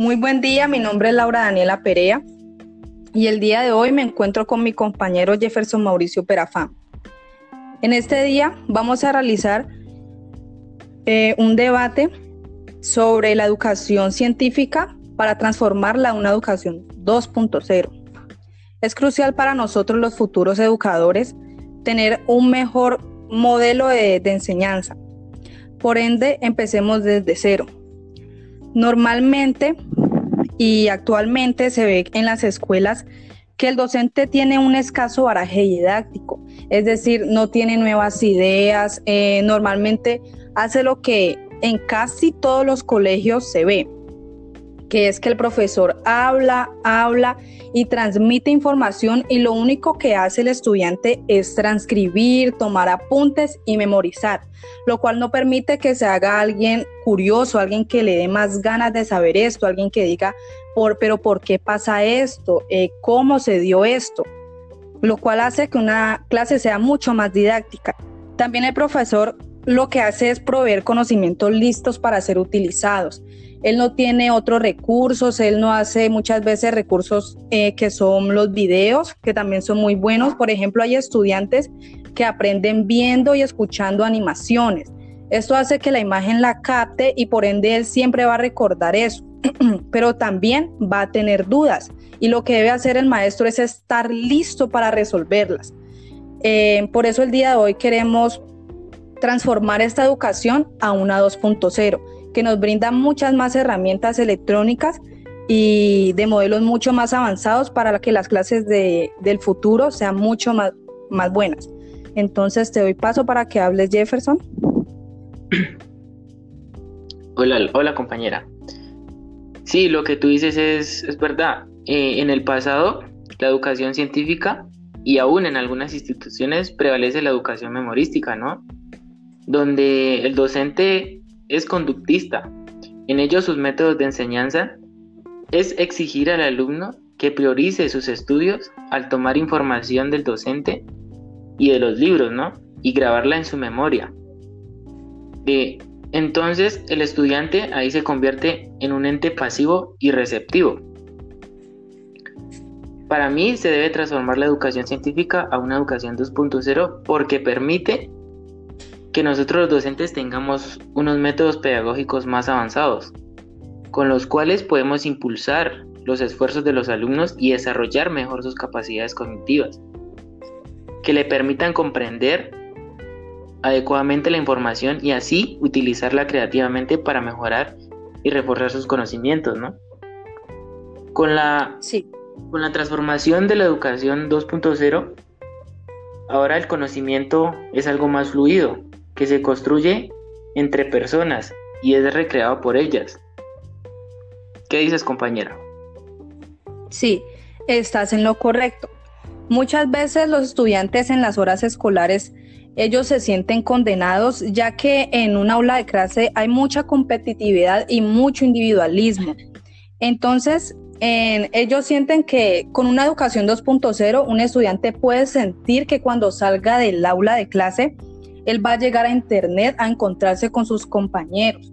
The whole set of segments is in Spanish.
Muy buen día, mi nombre es Laura Daniela Perea y el día de hoy me encuentro con mi compañero Jefferson Mauricio Perafán. En este día vamos a realizar eh, un debate sobre la educación científica para transformarla en una educación 2.0. Es crucial para nosotros los futuros educadores tener un mejor modelo de enseñanza. Por ende, empecemos desde cero Normalmente y actualmente se ve en las escuelas que el docente tiene un escaso baraje didáctico, es decir, no tiene nuevas ideas, eh, normalmente hace lo que en casi todos los colegios se ve, que es que el profesor habla, habla y transmite información y lo único que hace el estudiante es transcribir, tomar apuntes y memorizar, lo cual no permite que se haga alguien curioso, alguien que le dé más ganas de saber esto, alguien que diga, por, pero ¿por qué pasa esto? Eh, ¿Cómo se dio esto? Lo cual hace que una clase sea mucho más didáctica. También el profesor lo que hace es proveer conocimientos listos para ser utilizados. Él no tiene otros recursos, él no hace muchas veces recursos eh, que son los videos, que también son muy buenos. Por ejemplo, hay estudiantes que aprenden viendo y escuchando animaciones. Esto hace que la imagen la capte y por ende él siempre va a recordar eso, pero también va a tener dudas. Y lo que debe hacer el maestro es estar listo para resolverlas. Eh, por eso el día de hoy queremos transformar esta educación a una 2.0, que nos brinda muchas más herramientas electrónicas y de modelos mucho más avanzados para que las clases de, del futuro sean mucho más, más buenas. Entonces te doy paso para que hables Jefferson. Hola, hola compañera. Sí, lo que tú dices es, es verdad. Eh, en el pasado, la educación científica y aún en algunas instituciones prevalece la educación memorística, ¿no? donde el docente es conductista. En ello sus métodos de enseñanza es exigir al alumno que priorice sus estudios al tomar información del docente y de los libros, ¿no? Y grabarla en su memoria. entonces el estudiante ahí se convierte en un ente pasivo y receptivo. Para mí se debe transformar la educación científica a una educación 2.0 porque permite que nosotros los docentes tengamos unos métodos pedagógicos más avanzados, con los cuales podemos impulsar los esfuerzos de los alumnos y desarrollar mejor sus capacidades cognitivas, que le permitan comprender adecuadamente la información y así utilizarla creativamente para mejorar y reforzar sus conocimientos, ¿no? Con la, con la transformación de la educación 2.0, ahora el conocimiento es algo más fluido, que se construye entre personas y es recreado por ellas. ¿Qué dices, compañera? Sí, estás en lo correcto. Muchas veces los estudiantes en las horas escolares, ellos se sienten condenados ya que en un aula de clase hay mucha competitividad y mucho individualismo. Entonces, ellos sienten que con una educación 2.0, un estudiante puede sentir que cuando salga del aula de clase, él va a llegar a Internet a encontrarse con sus compañeros.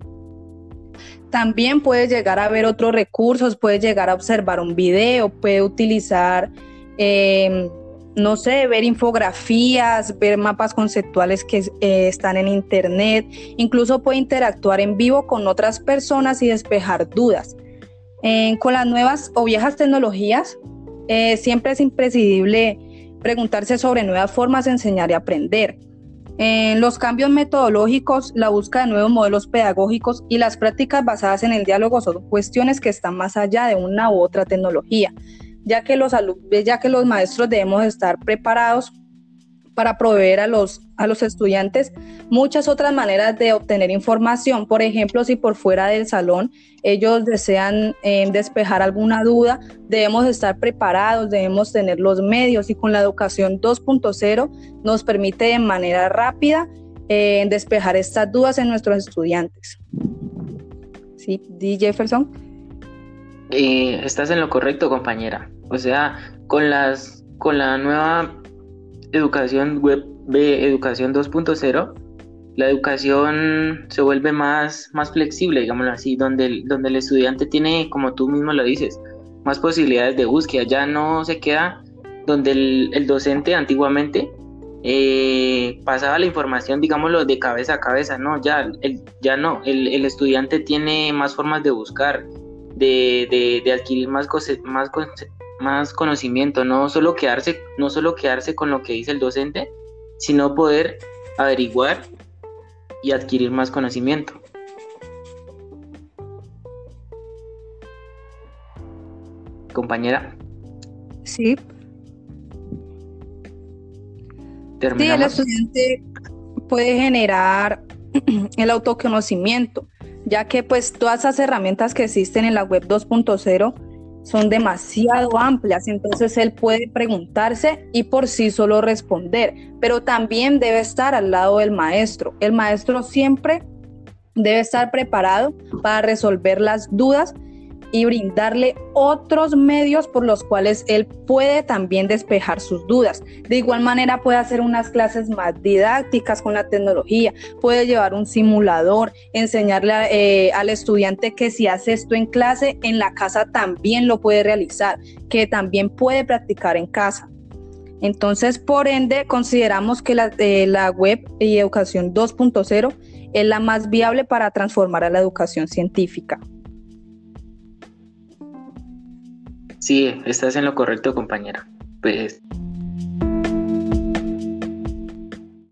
También puede llegar a ver otros recursos, puede llegar a observar un video, puede utilizar, em, no sé, ver infografías, ver mapas conceptuales que eh, están en Internet, incluso puede interactuar en vivo con otras personas y despejar dudas. con las nuevas o viejas tecnologías, eh, siempre es imprescindible preguntarse sobre nuevas formas de enseñar y aprender. En los cambios metodológicos, la búsqueda de nuevos modelos pedagógicos y las prácticas basadas en el diálogo son cuestiones que están más allá de una u otra tecnología, ya que los, ya que los maestros debemos estar preparados para proveer a los, a los estudiantes muchas otras maneras de obtener información. Por ejemplo, si por fuera del salón ellos desean eh, despejar alguna duda, debemos estar preparados, debemos tener los medios y con la educación 2.0 nos permite de manera rápida eh, despejar estas dudas en nuestros estudiantes. ¿Sí, D. Jefferson? Eh, estás en lo correcto, compañera. O sea, con las con la nueva educación web de educación 2.0, la educación se vuelve más, más flexible, digámoslo así, donde el, donde el estudiante tiene, como tú mismo lo dices, más posibilidades de búsqueda, ya no se queda donde el, docente antiguamente eh, pasaba la información, digámoslo, de cabeza a cabeza, no, ya, el, ya no, el, estudiante tiene más formas de buscar, de, de, adquirir más, más, más conocimiento, no solo, quedarse, no solo quedarse con lo que dice el docente, sino poder averiguar y adquirir más conocimiento. Compañera. Sí. Sí, el estudiante puede generar el autoconocimiento, ya que pues todas esas herramientas que existen en la web 2.0 son demasiado amplias, entonces él puede preguntarse y por sí solo responder, pero también debe estar al lado del maestro. El maestro siempre debe estar preparado para resolver las dudas y brindarle otros medios por los cuales él puede también despejar sus dudas. De igual manera puede hacer unas clases más didácticas con la tecnología, puede llevar un simulador, enseñarle eh, al estudiante que si hace esto en clase, en la casa también lo puede realizar, que también puede practicar en casa. Entonces, por ende, consideramos que la, eh, la web y educación 2.0 es la más viable para transformar a la educación científica. Sí, estás en lo correcto, compañera. Pues